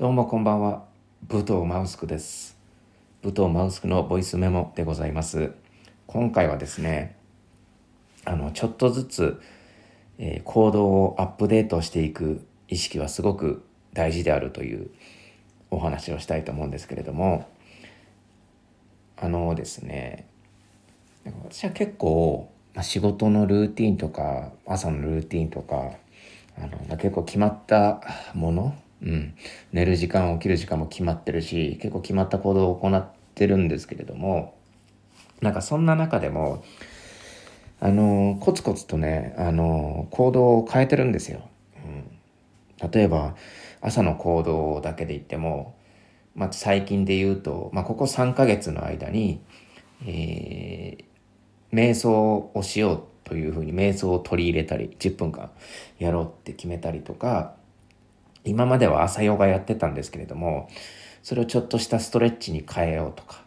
どうもこんばんは。武藤マウスクです。武藤マウスクのボイスメモでございます。今回はですね、あの、ちょっとずつ、えー行動をアップデートしていく意識はすごく大事であるというお話をしたいと思うんですけれども、あのですね、私は結構、まあ、仕事のルーティンとか朝のルーティンとかあの、結構決まったもの、うん、寝る時間起きる時間も決まってるし結構決まった行動を行ってるんですけれどもなんかそんな中でもあのコツコツとねあの行動を変えてるんですよ。うん、例えば朝の行動だけで言っても、まあ、最近で言うと、まあ、ここ3ヶ月の間に、えー瞑想をしようというふうに瞑想を取り入れたり10分間やろうって決めたりとか今までは朝ヨガやってたんですけれどもそれをちょっとしたストレッチに変えようとか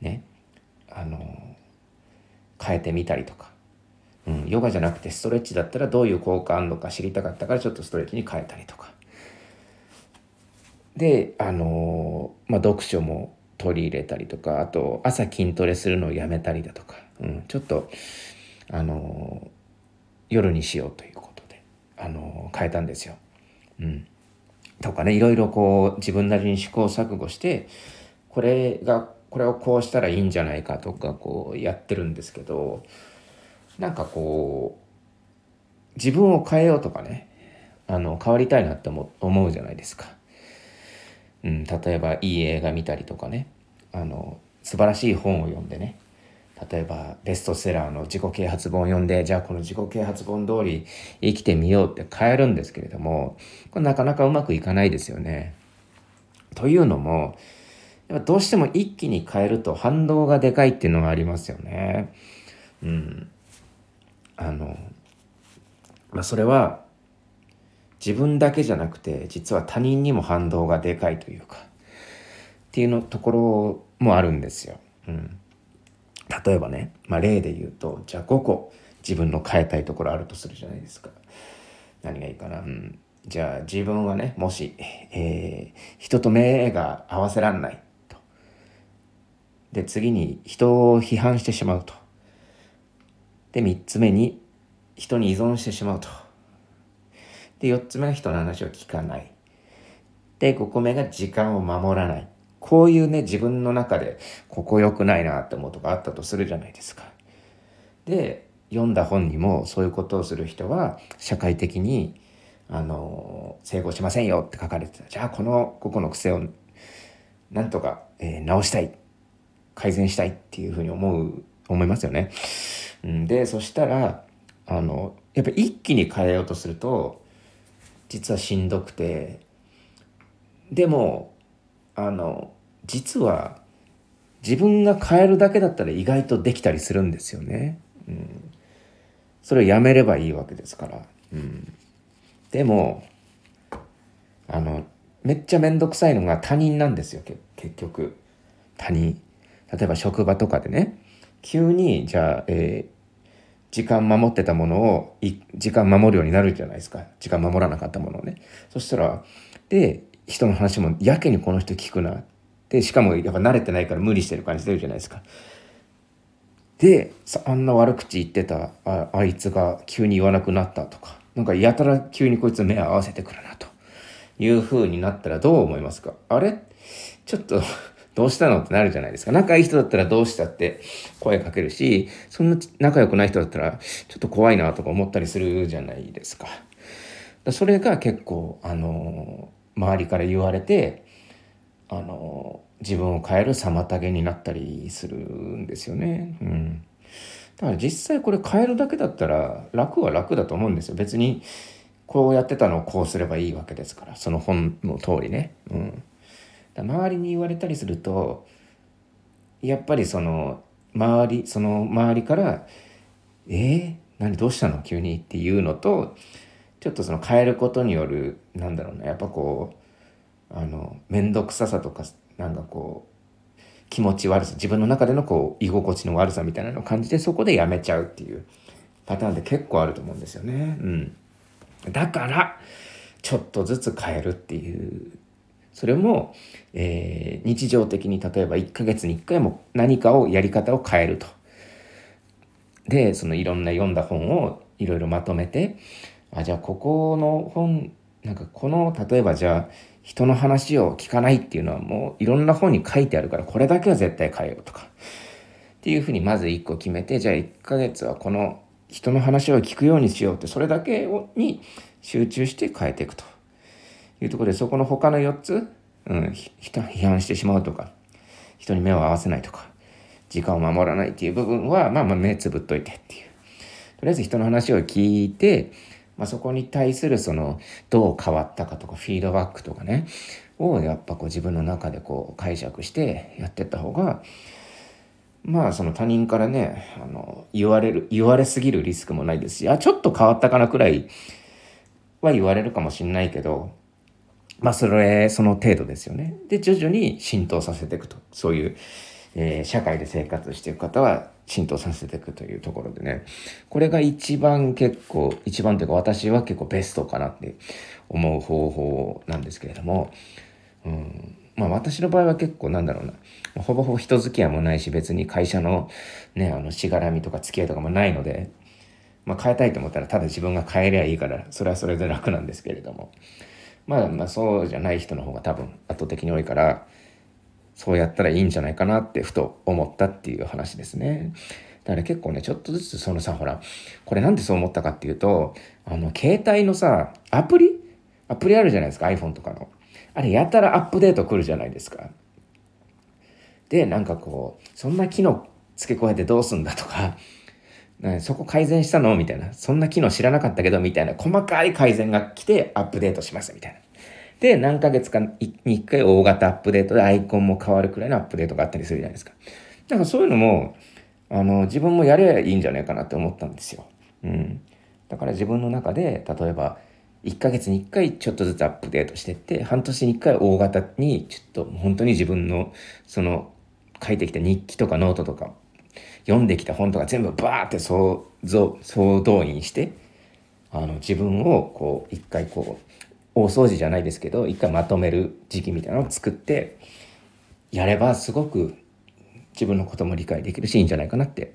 ねあの変えてみたりとか、うん、ヨガじゃなくてストレッチだったらどういう効果あるのか知りたかったからちょっとストレッチに変えたりとか。であのまあ読書も取り入れたりとかあと朝筋トレするのをやめたりだとか、うん、ちょっとあの夜にしようということであの変えたんですよ。うん、とかねいろいろこう自分なりに試行錯誤してこれがこれをこうしたらいいんじゃないかとかこうやってるんですけどなんかこう自分を変えようとかねあの変わりたいなって思思うじゃないですか。うん、例えばいい映画見たりとかねあの素晴らしい本を読んでね例えばベストセラーの自己啓発本を読んでじゃあこの自己啓発本通り生きてみようって変えるんですけれどもこれなかなかうまくいかないですよね。というのもやっぱどうしても一気に変えると反動がでかいっていうのがありますよね。うん、あの、まあ、それは自分だけじゃなくて実は他人にも反動がでかいというかっていうのところもあるんですよ。うん、例えばね、まあ、例で言うとじゃあ5個自分の変えたいところあるとするじゃないですか。何がいいかな、うん、じゃあ自分はねもし、えー人と目が合わせらんないと。で次に人を批判してしまうと。で3つ目に人に依存してしまうと。で4つ目は人の話を聞かない。で5個目が時間を守らない。こういうね自分の中でここ良くないなって思うとかあったとするじゃないですか。で読んだ本にもそういうことをする人は社会的にあの成功しませんよって書かれてたじゃあこの5個の癖をなんとか、えー直したい改善したいっていうふうに思う思いますよね。でそしたらあのやっぱ一気に変えようとすると実はしんどくてでもあの実は自分が変えるだけだったら意外とできたりするんですよね。うん、それをやめればいいわけですから。うん、でもあのめっちゃ面倒くさいのが他人なんですよ結局他人。例えば職場とかでね急にじゃあ、えー時間守ってたものをい時間守るようになるじゃないですか時間守らなかったものをねそしたらで人の話もやけにこの人聞くな。でしかもやっぱ慣れてないから無理してる感じ出るじゃないですか。であんな悪口言ってたああいつが急に言わなくなったとかなんかやたら急にこいつ目を合わせてくるなという風になったらどう思いますか？あれ？ちょっと どうしたのってなるじゃないですか。仲いい人だったらどうしたって声かけるしそんな仲良くない人だったらちょっと怖いなとか思ったりするじゃないですか。それが結構あの周りから言われてあの自分を変える妨げになったりするんですよね。うん、だから実際これ変えるだけだったら楽は楽だと思うんですよ。別にこうやってたのをこうすればいいわけですからその本の通りね。うん、だ周りに言われたりするとやっぱりその周りその周りから「えー、何？どうしたの？急に」っていうのとちょっとその変えることによるなんだろうなやっぱこうあの面倒くささとかなんかこう気持ち悪さ自分の中でのこう居心地の悪さみたいなのを感じてそこでやめちゃうっていうパターンって結構あると思うんですよね。うん、だからちょっとずつ変えるっていうそれも、えー、日常的に例えば1ヶ月に1回も何かをやり方を変えると。でそのいろんな読んだ本をいろいろまとめてあじゃあここの本なんかこの例えばじゃあ人の話を聞かないっていうのはもういろんな本に書いてあるからこれだけは絶対変えようとか。っていうふうにまず1個決めてじゃあ1ヶ月はこの人の話を聞くようにしようってそれだけに集中して変えていくというところでそこの他の4つ、うん、批判してしまうとか人に目を合わせないとか時間を守らないっていう部分はまあまあ目つぶっといてっていうとりあえず人の話を聞いてまあ、そこに対するそのどう変わったかとかフィードバックとかねをやっぱこう自分の中でこう解釈してやってった方がまあその他人からねあの言われる言われすぎるリスクもないですしあちょっと変わったかなくらいは言われるかもしんないけどまあそれその程度ですよね。で徐々に浸透させていくとそういうえー、社会で生活していく方は浸透させていくというところでね。これが一番結構一番というか私は結構ベストかなって思う方法なんですけれども、うん、まあ私の場合は結構なんだろうな。ほぼほぼ人付き合いもないし別に会社のねあのしがらみとか付き合いとかもないので、まあ、変えたいと思ったらただ自分が変えりゃいいからそれはそれで楽なんですけれども。まあまあそうじゃない人の方が多分圧倒的に多いからそうやったらいいんじゃないかなってふと思ったっていう話ですね。だから結構ね、ちょっとずつそのさ、ほら、これなんでそう思ったかっていうと、あの、携帯のさ、アプリ？アプリあるじゃないですか、iPhone とかの。あれ、やたらアップデート来るじゃないですか。で、なんかこう、そんな機能付け加えてどうすんだとか、そこ改善したの？みたいな。そんな機能知らなかったけど、みたいな細かい改善が来てアップデートしますみたいな。で、何ヶ月かに1回大型アップデートでアイコンも変わるくらいのアップデートがあったりするじゃないですか。だからそういうのも、あの、自分もやればいいんじゃないかなって思ったんですよ。うん。だから自分の中で、例えば、1ヶ月に1回ちょっとずつアップデートしてって、半年に1回大型に、ちょっと本当に自分の、その、書いてきた日記とかノートとか、読んできた本とか全部バーって総総動員して、あの、自分をこう、一回こう、大掃除じゃないですけど一回まとめる時期みたいなのを作ってやればすごく自分のことも理解できるしいいんじゃないかなって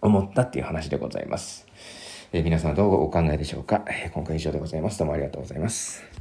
思ったっていう話でございます。えー、皆さんどうお考えでしょうか、えー、今回以上でございます。どうもありがとうございます。